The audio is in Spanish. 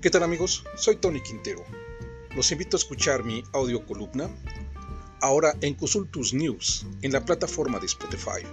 ¿Qué tal amigos? Soy Tony Quintero. Los invito a escuchar mi audio columna ahora en Consultus News en la plataforma de Spotify.